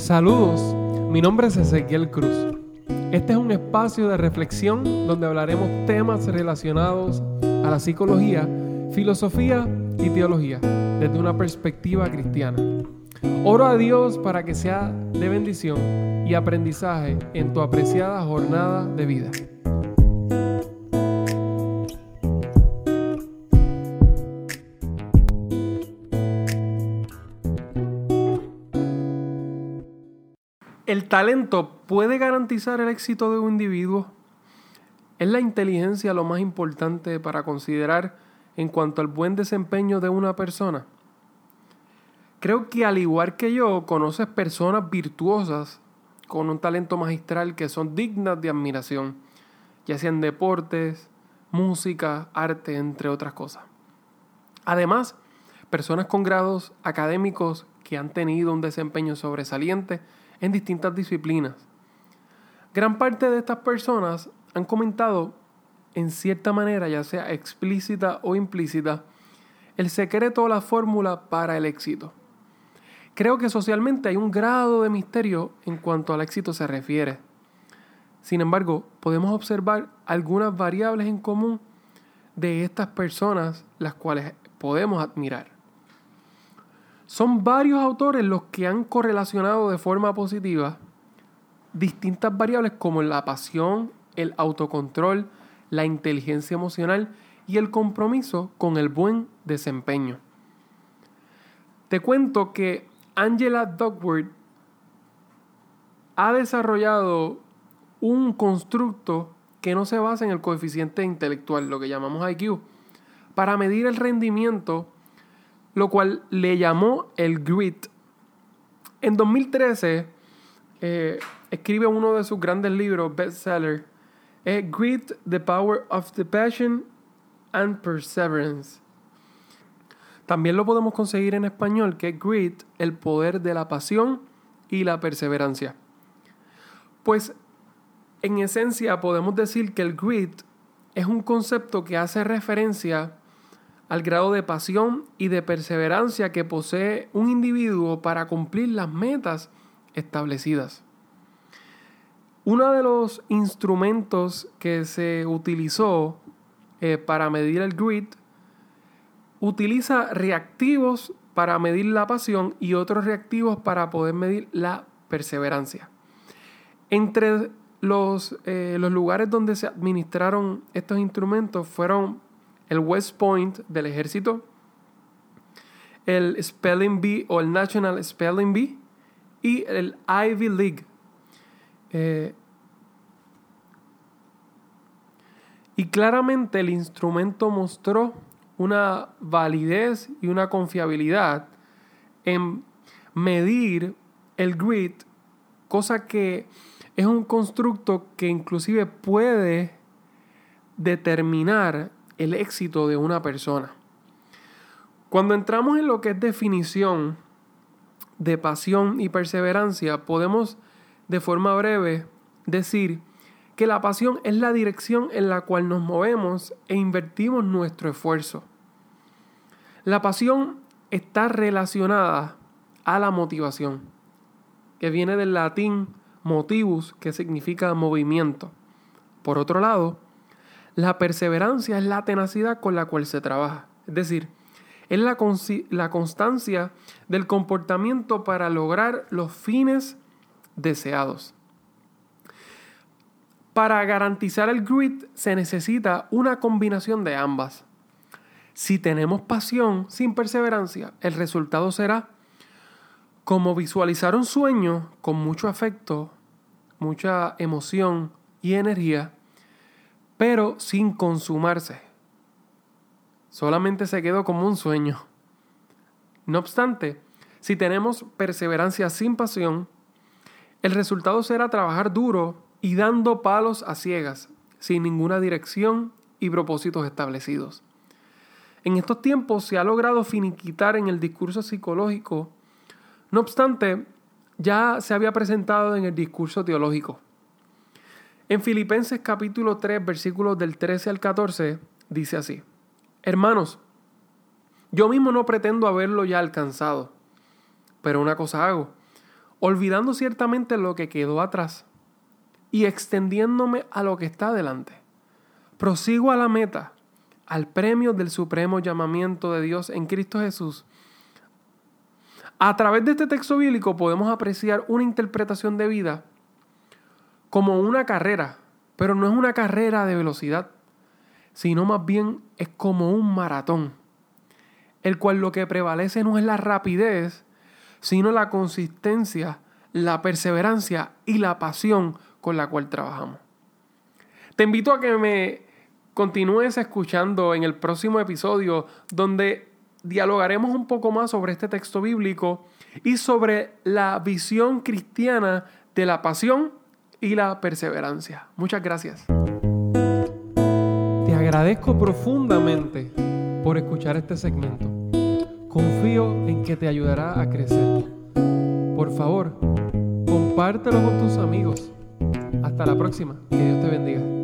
Saludos, mi nombre es Ezequiel Cruz. Este es un espacio de reflexión donde hablaremos temas relacionados a la psicología, filosofía y teología desde una perspectiva cristiana. Oro a Dios para que sea de bendición y aprendizaje en tu apreciada jornada de vida. ¿El talento puede garantizar el éxito de un individuo? ¿Es la inteligencia lo más importante para considerar en cuanto al buen desempeño de una persona? Creo que al igual que yo, conoces personas virtuosas con un talento magistral que son dignas de admiración, ya sean deportes, música, arte, entre otras cosas. Además, personas con grados académicos que han tenido un desempeño sobresaliente en distintas disciplinas. Gran parte de estas personas han comentado en cierta manera, ya sea explícita o implícita, el secreto o la fórmula para el éxito. Creo que socialmente hay un grado de misterio en cuanto al éxito se refiere. Sin embargo, podemos observar algunas variables en común de estas personas las cuales podemos admirar. Son varios autores los que han correlacionado de forma positiva distintas variables como la pasión, el autocontrol, la inteligencia emocional y el compromiso con el buen desempeño. Te cuento que Angela Duckworth ha desarrollado un constructo que no se basa en el coeficiente intelectual, lo que llamamos IQ, para medir el rendimiento lo cual le llamó el grit. En 2013 eh, escribe uno de sus grandes libros, bestseller, es Grit, The Power of the Passion and Perseverance. También lo podemos conseguir en español, que es Grit, el poder de la pasión y la perseverancia. Pues en esencia podemos decir que el grit es un concepto que hace referencia al grado de pasión y de perseverancia que posee un individuo para cumplir las metas establecidas. Uno de los instrumentos que se utilizó eh, para medir el grit utiliza reactivos para medir la pasión y otros reactivos para poder medir la perseverancia. Entre los, eh, los lugares donde se administraron estos instrumentos fueron el West Point del ejército, el Spelling Bee o el National Spelling Bee y el Ivy League. Eh, y claramente el instrumento mostró una validez y una confiabilidad en medir el grit, cosa que es un constructo que inclusive puede determinar el éxito de una persona. Cuando entramos en lo que es definición de pasión y perseverancia, podemos de forma breve decir que la pasión es la dirección en la cual nos movemos e invertimos nuestro esfuerzo. La pasión está relacionada a la motivación, que viene del latín motivus, que significa movimiento. Por otro lado, la perseverancia es la tenacidad con la cual se trabaja. Es decir, es la, la constancia del comportamiento para lograr los fines deseados. Para garantizar el grit se necesita una combinación de ambas. Si tenemos pasión sin perseverancia, el resultado será como visualizar un sueño con mucho afecto, mucha emoción y energía, pero sin consumarse. Solamente se quedó como un sueño. No obstante, si tenemos perseverancia sin pasión, el resultado será trabajar duro y dando palos a ciegas, sin ninguna dirección y propósitos establecidos. En estos tiempos se ha logrado finiquitar en el discurso psicológico, no obstante, ya se había presentado en el discurso teológico. En Filipenses capítulo 3, versículos del 13 al 14, dice así, Hermanos, yo mismo no pretendo haberlo ya alcanzado, pero una cosa hago, olvidando ciertamente lo que quedó atrás y extendiéndome a lo que está adelante. Prosigo a la meta, al premio del supremo llamamiento de Dios en Cristo Jesús. A través de este texto bíblico podemos apreciar una interpretación de vida como una carrera, pero no es una carrera de velocidad, sino más bien es como un maratón, el cual lo que prevalece no es la rapidez, sino la consistencia, la perseverancia y la pasión con la cual trabajamos. Te invito a que me continúes escuchando en el próximo episodio donde dialogaremos un poco más sobre este texto bíblico y sobre la visión cristiana de la pasión y la perseverancia. Muchas gracias. Te agradezco profundamente por escuchar este segmento. Confío en que te ayudará a crecer. Por favor, compártelo con tus amigos. Hasta la próxima. Que Dios te bendiga.